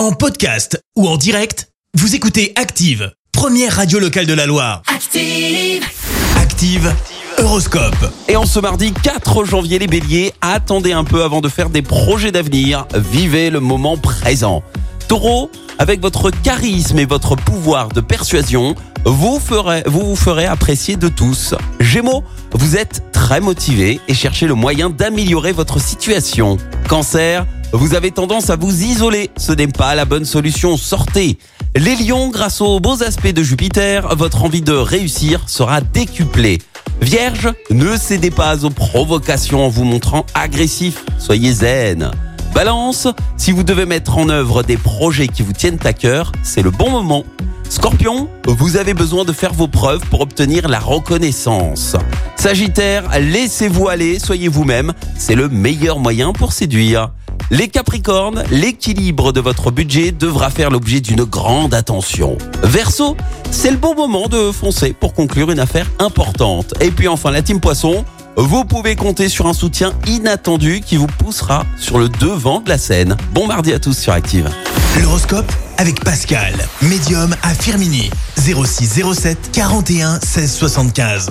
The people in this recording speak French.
En podcast ou en direct, vous écoutez Active, première radio locale de la Loire. Active. Active, Horoscope. Et en ce mardi 4 janvier, les béliers, attendez un peu avant de faire des projets d'avenir. Vivez le moment présent. Taureau, avec votre charisme et votre pouvoir de persuasion, vous ferez, vous, vous ferez apprécier de tous. Gémeaux, vous êtes très motivé et cherchez le moyen d'améliorer votre situation. Cancer, vous avez tendance à vous isoler. Ce n'est pas la bonne solution. Sortez. Les lions, grâce aux beaux aspects de Jupiter, votre envie de réussir sera décuplée. Vierge, ne cédez pas aux provocations en vous montrant agressif. Soyez zen. Balance, si vous devez mettre en œuvre des projets qui vous tiennent à cœur, c'est le bon moment. Scorpion, vous avez besoin de faire vos preuves pour obtenir la reconnaissance. Sagittaire, laissez-vous aller, soyez vous-même, c'est le meilleur moyen pour séduire. Les Capricornes, l'équilibre de votre budget devra faire l'objet d'une grande attention. Verseau, c'est le bon moment de foncer pour conclure une affaire importante. Et puis enfin la team Poisson, vous pouvez compter sur un soutien inattendu qui vous poussera sur le devant de la scène. Bon mardi à tous sur Active. L'horoscope avec Pascal, médium à Firmini. 0607 41 16 75.